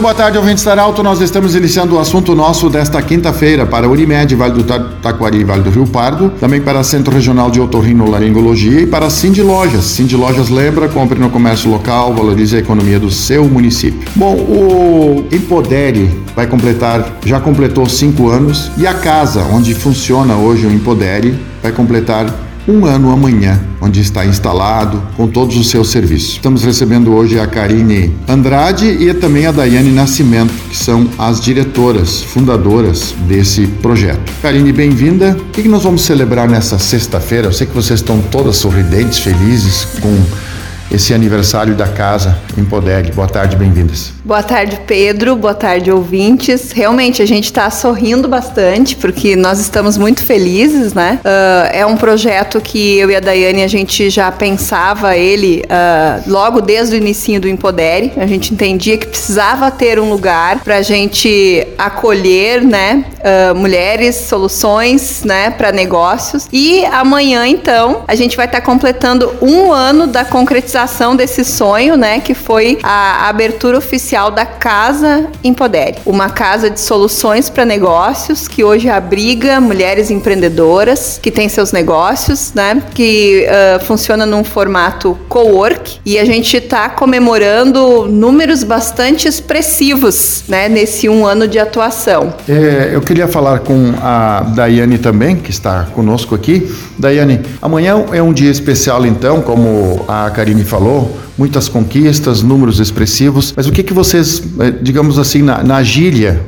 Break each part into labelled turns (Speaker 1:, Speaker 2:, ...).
Speaker 1: Muito boa tarde, ouvintes da Arauto. Nós estamos iniciando o assunto nosso desta quinta-feira para Unimed, Vale do Ta- Taquari e Vale do Rio Pardo, também para Centro Regional de Otorrinolaringologia e para Cindy Lojas. Cindy Lojas lembra, compre no comércio local, valorize a economia do seu município. Bom, o Empodere vai completar, já completou cinco anos e a casa onde funciona hoje o Empodere vai completar um ano amanhã, onde está instalado com todos os seus serviços. Estamos recebendo hoje a Karine Andrade e também a Daiane Nascimento, que são as diretoras, fundadoras desse projeto. Karine, bem-vinda. O que nós vamos celebrar nessa sexta-feira? Eu sei que vocês estão todas sorridentes, felizes com esse aniversário da casa Empodere. Boa tarde, bem-vindas.
Speaker 2: Boa tarde, Pedro. Boa tarde, ouvintes. Realmente, a gente está sorrindo bastante porque nós estamos muito felizes, né? Ah, é um projeto que eu e a Daiane, a gente já pensava ele ah, logo desde o início do Empodere. A gente entendia que precisava ter um lugar para a gente acolher, né? ah, mulheres, soluções, né? Para negócios. E amanhã, então, a gente vai estar completando um ano da concretização desse sonho, né? Que foi a abertura oficial da Casa Empodere, uma casa de soluções para negócios que hoje abriga mulheres empreendedoras que têm seus negócios, né? Que ah, funciona num formato co-work e a gente está comemorando números bastante expressivos, né? Nesse um ano de atuação.
Speaker 1: É, eu queria falar com a Daiane também, que está conosco aqui. Daiane, amanhã é um dia especial, então, como a Karine falou, muitas conquistas, números expressivos. Mas o que, que vocês, eh, digamos assim, na, na gíria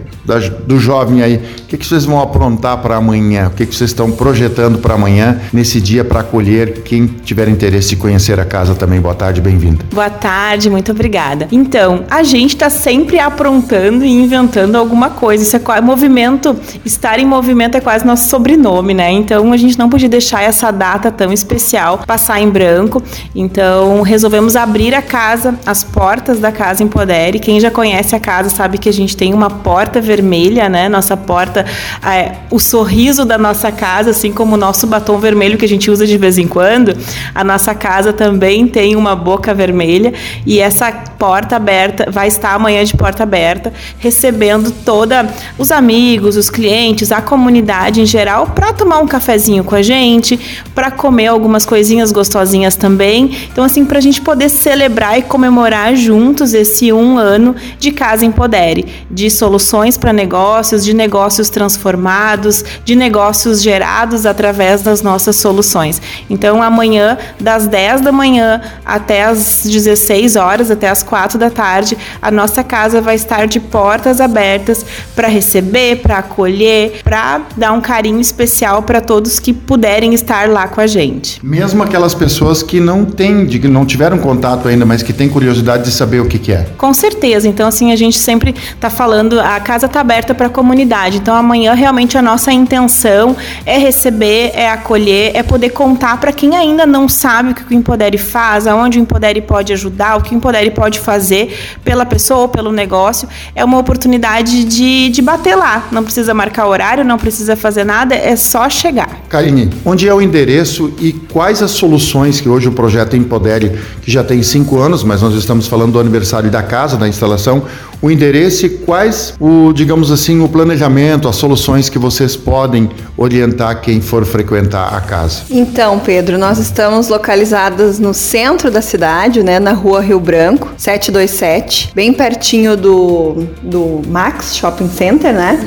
Speaker 1: do jovem aí, o que, que vocês vão aprontar para amanhã? O que, que vocês estão projetando para amanhã, nesse dia, para acolher quem tiver interesse de conhecer a casa também? Boa tarde, bem-vinda.
Speaker 3: Boa tarde, muito obrigada. Então, a gente está sempre aprontando e inventando alguma coisa. Isso é quase movimento, estar em movimento é quase nosso sobrenome, né? Então, a gente não podia deixar essa data tão especial passar em branco. Então, resolvemos abrir a casa, as portas da casa Empodere. Quem já conhece a casa sabe que a gente tem uma porta vermelha, né? Nossa porta, é, o sorriso da nossa casa, assim como o nosso batom vermelho que a gente usa de vez em quando, a nossa casa também tem uma boca vermelha e essa porta aberta vai estar amanhã de porta aberta, recebendo toda os amigos, os clientes, a comunidade em geral para tomar um cafezinho com a gente, para comer algumas coisinhas gostosinhas também. Então assim, para a gente poder celebrar e comemorar juntos esse um ano de Casa Empodere, de soluções para negócios, de negócios transformados, de negócios gerados através das nossas soluções. Então, amanhã, das 10 da manhã até as 16 horas, até as 4 da tarde, a nossa casa vai estar de portas abertas para receber, para acolher, para dar um carinho especial para todos que puderem estar lá com a gente.
Speaker 1: Mesmo aquelas pessoas que não têm, que não tiveram contato ainda, mas que têm curiosidade de saber o que, que é.
Speaker 3: Com certeza. Então, assim, a gente sempre está falando, a casa aberta para a comunidade. Então, amanhã, realmente, a nossa intenção é receber, é acolher, é poder contar para quem ainda não sabe o que o Empodere faz, aonde o Empodere pode ajudar, o que o Empodere pode fazer pela pessoa ou pelo negócio. É uma oportunidade de, de bater lá. Não precisa marcar horário, não precisa fazer nada, é só chegar.
Speaker 1: Karine, onde é o endereço e quais as soluções que hoje o projeto Empodere, que já tem cinco anos, mas nós estamos falando do aniversário da casa, da instalação, o endereço e quais, o, digamos assim, o planejamento, as soluções que vocês podem orientar quem for frequentar a casa.
Speaker 2: Então, Pedro, nós estamos localizadas no centro da cidade, né, na rua Rio Branco, 727, bem pertinho do, do Max Shopping Center, né?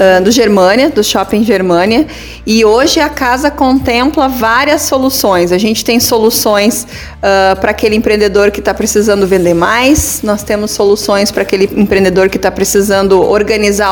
Speaker 2: Ah, do Germânia, do Shopping Germânia. E hoje a casa contempla várias soluções. A gente tem soluções para aquele empreendedor que está precisando vender mais, nós temos soluções para aquele empreendedor que está precisando organizar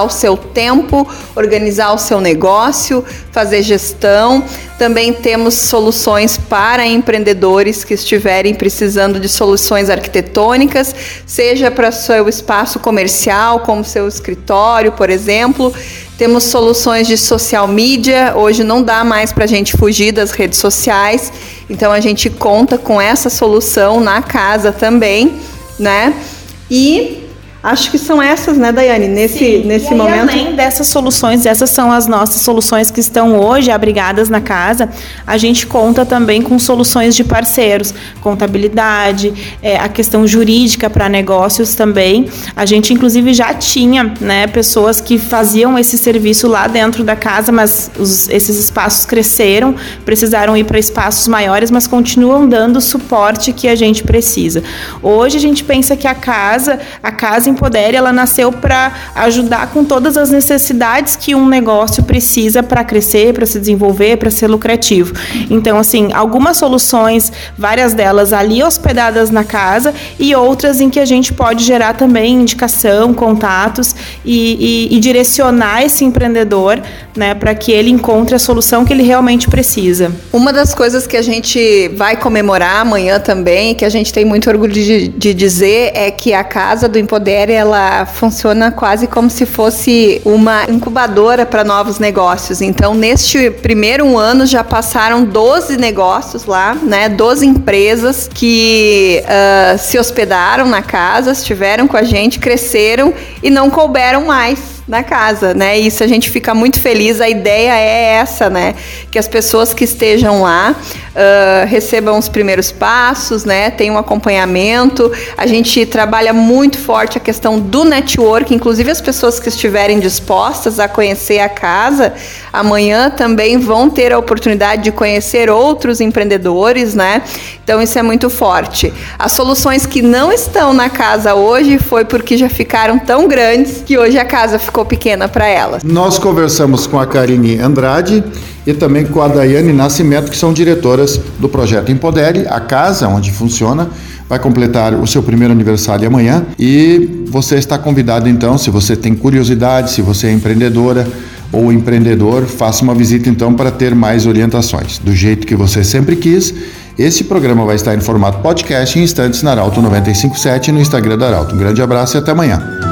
Speaker 2: o seu tempo, organizar o seu negócio, fazer gestão. Também temos soluções para empreendedores que estiverem precisando de soluções arquitetônicas, seja para seu espaço comercial, como seu escritório, por exemplo. Temos soluções de social media. Hoje não dá mais para a gente fugir das redes sociais, então a gente conta com essa solução na casa também, né? E Acho que são essas, né, Daiane, nesse,
Speaker 3: Sim,
Speaker 2: nesse
Speaker 3: e aí,
Speaker 2: momento.
Speaker 3: Além dessas soluções, essas são as nossas soluções que estão hoje abrigadas na casa. A gente conta também com soluções de parceiros, contabilidade, é, a questão jurídica para negócios também. A gente, inclusive, já tinha né, pessoas que faziam esse serviço lá dentro da casa, mas os, esses espaços cresceram, precisaram ir para espaços maiores, mas continuam dando o suporte que a gente precisa. Hoje a gente pensa que a casa, a casa Empodere, ela nasceu para ajudar com todas as necessidades que um negócio precisa para crescer, para se desenvolver, para ser lucrativo. Então, assim, algumas soluções, várias delas ali hospedadas na casa e outras em que a gente pode gerar também indicação, contatos e, e, e direcionar esse empreendedor, né, para que ele encontre a solução que ele realmente precisa.
Speaker 2: Uma das coisas que a gente vai comemorar amanhã também, que a gente tem muito orgulho de, de dizer, é que a casa do Empoder ela funciona quase como se fosse uma incubadora para novos negócios. Então, neste primeiro ano já passaram 12 negócios lá, né? 12 empresas que uh, se hospedaram na casa, estiveram com a gente, cresceram e não couberam mais na casa, né? Isso a gente fica muito feliz. A ideia é essa, né? Que as pessoas que estejam lá uh, recebam os primeiros passos, né? Tenham um acompanhamento. A gente trabalha muito forte a questão do network, inclusive as pessoas que estiverem dispostas a conhecer a casa, amanhã também vão ter a oportunidade de conhecer outros empreendedores, né? Então isso é muito forte. As soluções que não estão na casa hoje foi porque já ficaram tão grandes que hoje a casa ficou pequena para elas.
Speaker 1: Nós conversamos com a Karine Andrade e também com a Daiane Nascimento, que são diretoras do projeto Empodere, a casa onde funciona. Vai completar o seu primeiro aniversário amanhã e você está convidado então, se você tem curiosidade, se você é empreendedora ou empreendedor, faça uma visita então para ter mais orientações. Do jeito que você sempre quis, esse programa vai estar em formato podcast em instantes na Arauto 957 e no Instagram da Arauto. Um grande abraço e até amanhã.